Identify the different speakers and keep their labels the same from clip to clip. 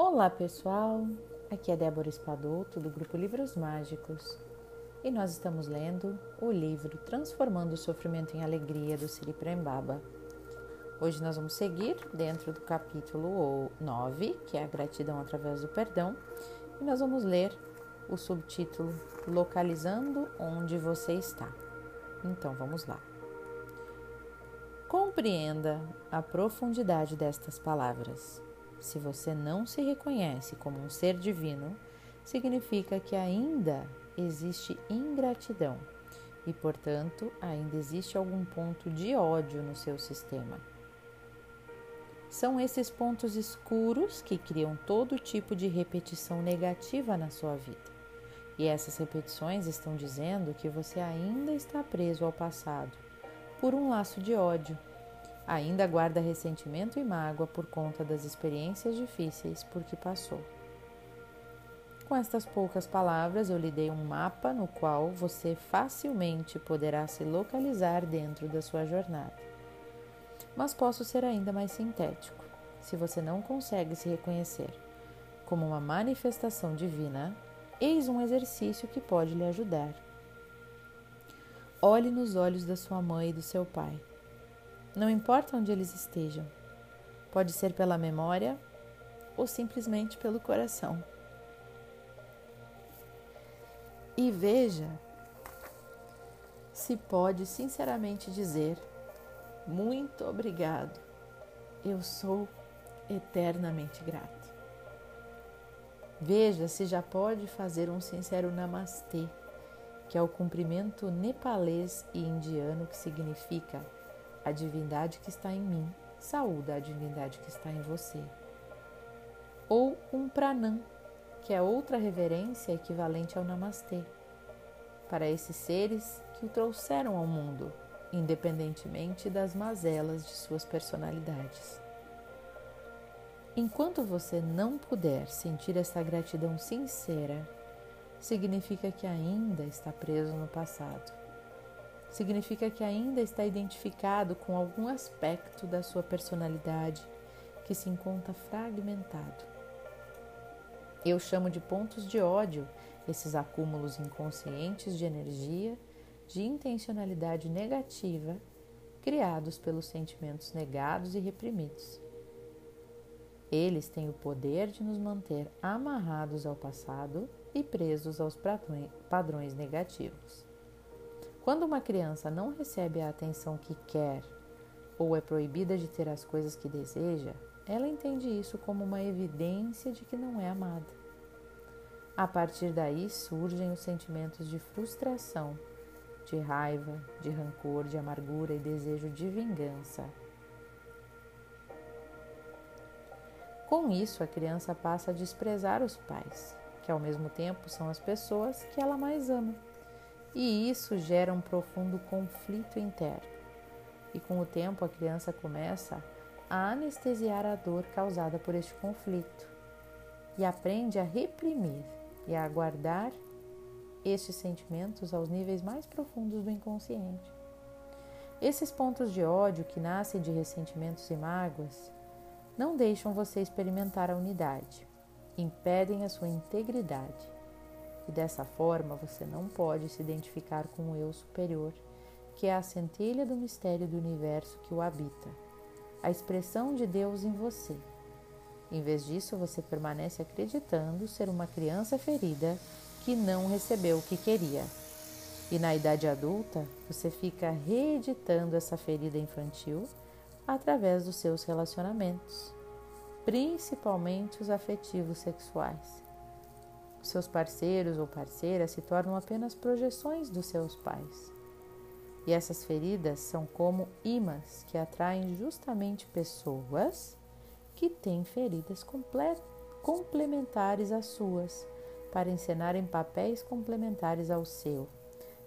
Speaker 1: Olá pessoal, aqui é Débora Espadoto do grupo Livros Mágicos e nós estamos lendo o livro Transformando o Sofrimento em Alegria do Siri Prembaba. Hoje nós vamos seguir dentro do capítulo 9, que é a gratidão através do perdão, e nós vamos ler o subtítulo Localizando onde você está. Então vamos lá. Compreenda a profundidade destas palavras. Se você não se reconhece como um ser divino, significa que ainda existe ingratidão e, portanto, ainda existe algum ponto de ódio no seu sistema. São esses pontos escuros que criam todo tipo de repetição negativa na sua vida. E essas repetições estão dizendo que você ainda está preso ao passado por um laço de ódio ainda guarda ressentimento e mágoa por conta das experiências difíceis por que passou. Com estas poucas palavras, eu lhe dei um mapa no qual você facilmente poderá se localizar dentro da sua jornada. Mas posso ser ainda mais sintético. Se você não consegue se reconhecer como uma manifestação divina, eis um exercício que pode lhe ajudar. Olhe nos olhos da sua mãe e do seu pai não importa onde eles estejam. Pode ser pela memória ou simplesmente pelo coração. E veja se pode sinceramente dizer: Muito obrigado, eu sou eternamente grato. Veja se já pode fazer um sincero namastê, que é o cumprimento nepalês e indiano que significa a divindade que está em mim saúda a divindade que está em você. Ou um pranam, que é outra reverência equivalente ao namastê, para esses seres que o trouxeram ao mundo, independentemente das mazelas de suas personalidades. Enquanto você não puder sentir essa gratidão sincera, significa que ainda está preso no passado significa que ainda está identificado com algum aspecto da sua personalidade que se encontra fragmentado. Eu chamo de pontos de ódio esses acúmulos inconscientes de energia, de intencionalidade negativa criados pelos sentimentos negados e reprimidos. Eles têm o poder de nos manter amarrados ao passado e presos aos padrões negativos. Quando uma criança não recebe a atenção que quer ou é proibida de ter as coisas que deseja, ela entende isso como uma evidência de que não é amada. A partir daí surgem os sentimentos de frustração, de raiva, de rancor, de amargura e desejo de vingança. Com isso, a criança passa a desprezar os pais, que ao mesmo tempo são as pessoas que ela mais ama e isso gera um profundo conflito interno. E com o tempo a criança começa a anestesiar a dor causada por este conflito e aprende a reprimir e a guardar estes sentimentos aos níveis mais profundos do inconsciente. Esses pontos de ódio que nascem de ressentimentos e mágoas não deixam você experimentar a unidade, impedem a sua integridade e dessa forma você não pode se identificar com o eu superior, que é a centelha do mistério do universo que o habita, a expressão de Deus em você. Em vez disso, você permanece acreditando ser uma criança ferida que não recebeu o que queria. E na idade adulta, você fica reeditando essa ferida infantil através dos seus relacionamentos, principalmente os afetivos sexuais. Seus parceiros ou parceiras se tornam apenas projeções dos seus pais. E essas feridas são como imãs que atraem justamente pessoas que têm feridas complementares às suas, para encenarem papéis complementares ao seu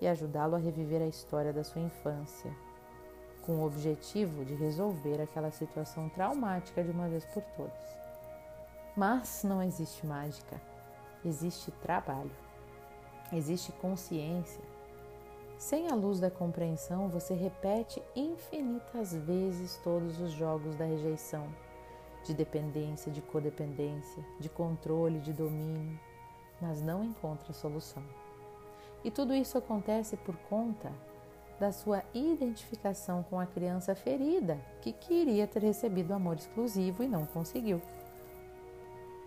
Speaker 1: e ajudá-lo a reviver a história da sua infância, com o objetivo de resolver aquela situação traumática de uma vez por todas. Mas não existe mágica existe trabalho, existe consciência. Sem a luz da compreensão, você repete infinitas vezes todos os jogos da rejeição de dependência, de codependência, de controle, de domínio, mas não encontra solução. E tudo isso acontece por conta da sua identificação com a criança ferida, que queria ter recebido amor exclusivo e não conseguiu.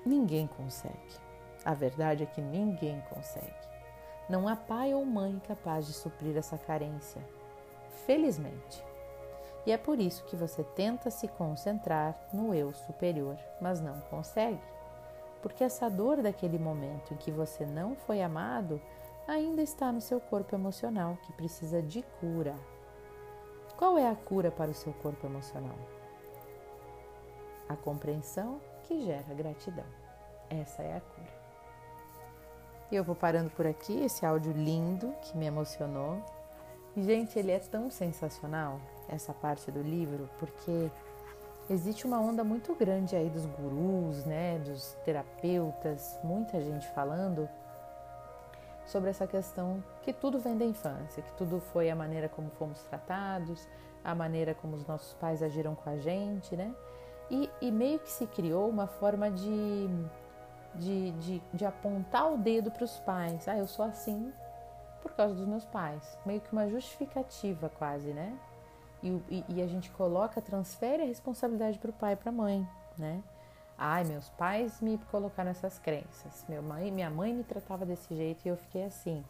Speaker 1: Ninguém consegue. A verdade é que ninguém consegue. Não há pai ou mãe capaz de suprir essa carência. Felizmente. E é por isso que você tenta se concentrar no eu superior, mas não consegue. Porque essa dor daquele momento em que você não foi amado ainda está no seu corpo emocional, que precisa de cura. Qual é a cura para o seu corpo emocional? A compreensão que gera gratidão. Essa é a cura. E eu vou parando por aqui, esse áudio lindo que me emocionou. E, gente, ele é tão sensacional, essa parte do livro, porque existe uma onda muito grande aí dos gurus, né, dos terapeutas, muita gente falando sobre essa questão que tudo vem da infância, que tudo foi a maneira como fomos tratados, a maneira como os nossos pais agiram com a gente, né? E, e meio que se criou uma forma de, de, de, de apontar o dedo para os pais. Ah, eu sou assim por causa dos meus pais. Meio que uma justificativa quase, né? E, e, e a gente coloca, transfere a responsabilidade para o pai e para a mãe, né? Ai, meus pais me colocaram essas crenças. Meu mãe, minha mãe me tratava desse jeito e eu fiquei assim.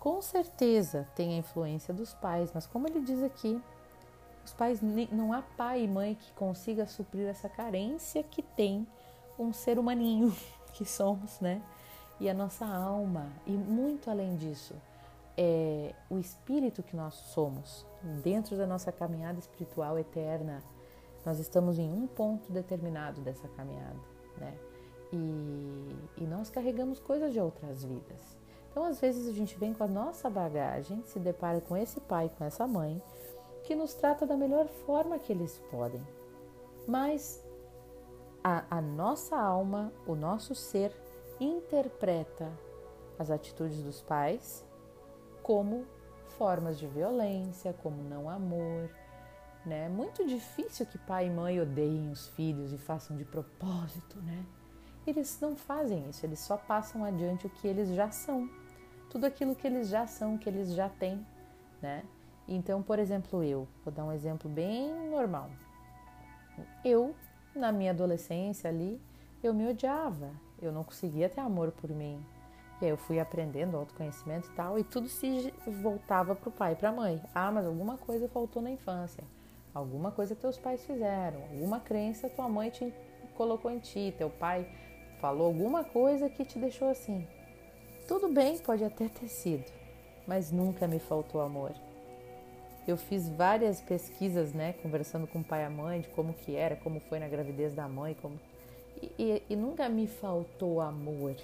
Speaker 1: Com certeza tem a influência dos pais, mas como ele diz aqui, os pais não há pai e mãe que consiga suprir essa carência que tem um ser humaninho que somos, né? E a nossa alma e muito além disso, é o espírito que nós somos dentro da nossa caminhada espiritual eterna nós estamos em um ponto determinado dessa caminhada, né? E, e nós carregamos coisas de outras vidas. Então, às vezes, a gente vem com a nossa bagagem, se depara com esse pai, com essa mãe, que nos trata da melhor forma que eles podem. Mas a, a nossa alma, o nosso ser, interpreta as atitudes dos pais como formas de violência, como não amor, né? É muito difícil que pai e mãe odeiem os filhos e façam de propósito, né? Eles não fazem isso, eles só passam adiante o que eles já são. Tudo aquilo que eles já são, que eles já têm, né? Então, por exemplo, eu, vou dar um exemplo bem normal. Eu, na minha adolescência ali, eu me odiava, eu não conseguia ter amor por mim. E aí eu fui aprendendo autoconhecimento e tal, e tudo se voltava para o pai e para a mãe. Ah, mas alguma coisa faltou na infância. Alguma coisa teus pais fizeram, alguma crença tua mãe te colocou em ti, teu pai falou alguma coisa que te deixou assim. Tudo bem, pode até ter sido, mas nunca me faltou amor. Eu fiz várias pesquisas, né, conversando com o pai e a mãe de como que era, como foi na gravidez da mãe, como e, e, e nunca me faltou amor.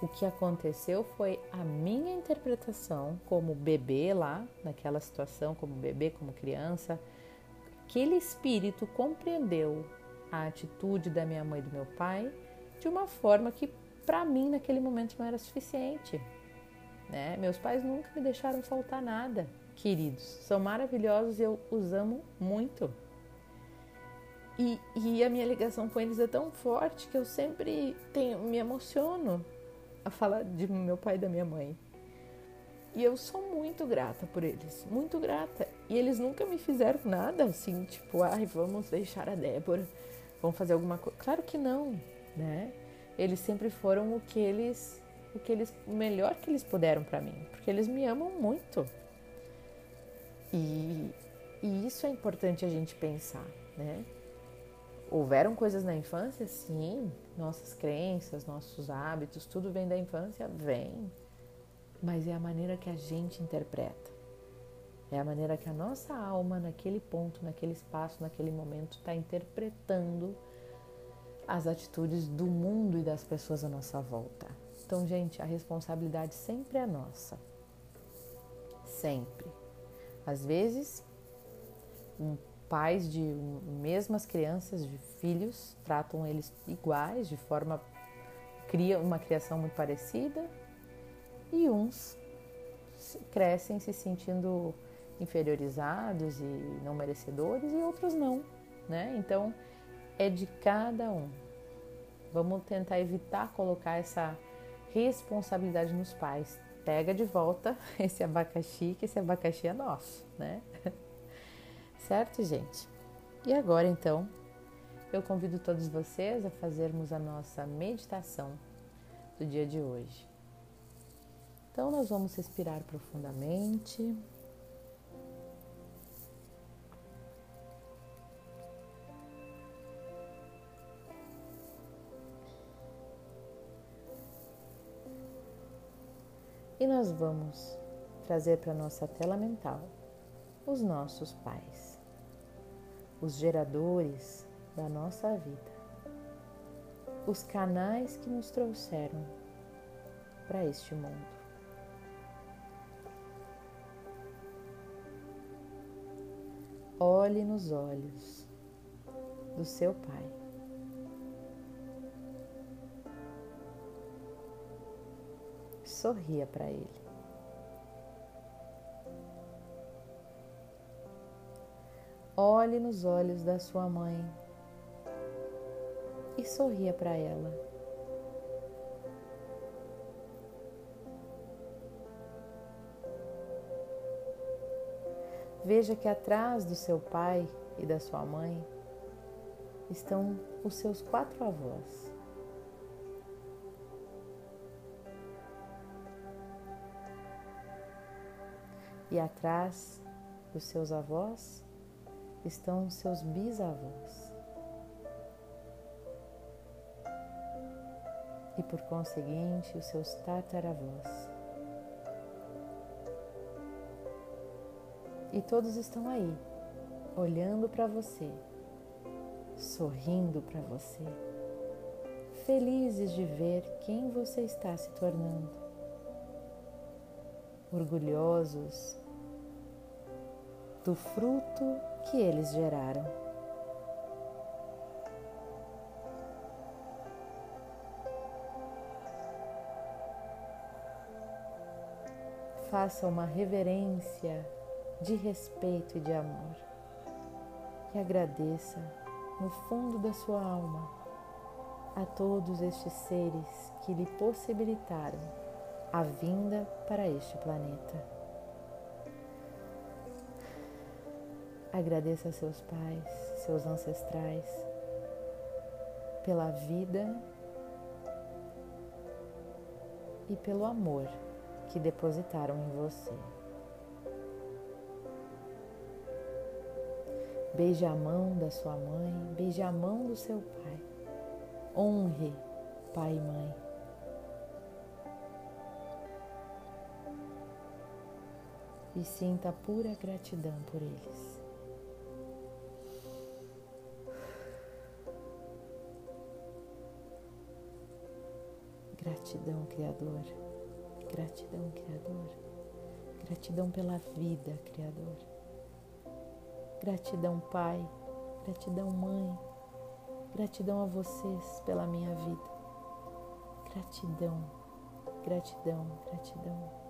Speaker 1: O que aconteceu foi a minha interpretação como bebê lá, naquela situação, como bebê, como criança. Aquele espírito compreendeu a atitude da minha mãe e do meu pai de uma forma que para mim naquele momento não era suficiente. Né? Meus pais nunca me deixaram faltar nada, queridos. São maravilhosos e eu os amo muito. E, e a minha ligação com eles é tão forte que eu sempre tenho, me emociono a falar de meu pai e da minha mãe. E eu sou muito grata por eles, muito grata. E eles nunca me fizeram nada assim, tipo, ai, vamos deixar a Débora, vamos fazer alguma coisa. Claro que não, né? Eles sempre foram o que eles, o que eles, o melhor que eles puderam para mim, porque eles me amam muito. E, e isso é importante a gente pensar, né? Houveram coisas na infância? Sim. Nossas crenças, nossos hábitos, tudo vem da infância? Vem. Mas é a maneira que a gente interpreta. É a maneira que a nossa alma, naquele ponto, naquele espaço, naquele momento, está interpretando as atitudes do mundo e das pessoas à nossa volta. Então, gente, a responsabilidade sempre é nossa. Sempre. Às vezes, um pais de mesmas crianças, de filhos, tratam eles iguais, de forma cria uma criação muito parecida, e uns crescem se sentindo inferiorizados e não merecedores e outros não, né? Então, é de cada um. Vamos tentar evitar colocar essa responsabilidade nos pais. Pega de volta esse abacaxi, que esse abacaxi é nosso, né? Certo, gente? E agora então, eu convido todos vocês a fazermos a nossa meditação do dia de hoje. Então, nós vamos respirar profundamente. E nós vamos trazer para nossa tela mental os nossos pais, os geradores da nossa vida, os canais que nos trouxeram para este mundo. Olhe nos olhos do seu pai. Sorria para ele. Olhe nos olhos da sua mãe e sorria para ela. Veja que atrás do seu pai e da sua mãe estão os seus quatro avós. E atrás dos seus avós estão os seus bisavós. E por conseguinte, os seus tataravós. E todos estão aí, olhando para você, sorrindo para você, felizes de ver quem você está se tornando orgulhosos do fruto que eles geraram. Faça uma reverência de respeito e de amor e agradeça no fundo da sua alma a todos estes seres que lhe possibilitaram a vinda para este planeta. Agradeça a seus pais, seus ancestrais, pela vida e pelo amor que depositaram em você. Beije a mão da sua mãe, beije a mão do seu pai. Honre pai e mãe. E sinta pura gratidão por eles. Gratidão, Criador. Gratidão, Criador. Gratidão pela vida, Criador. Gratidão, Pai. Gratidão, Mãe. Gratidão a vocês pela minha vida. Gratidão, gratidão, gratidão.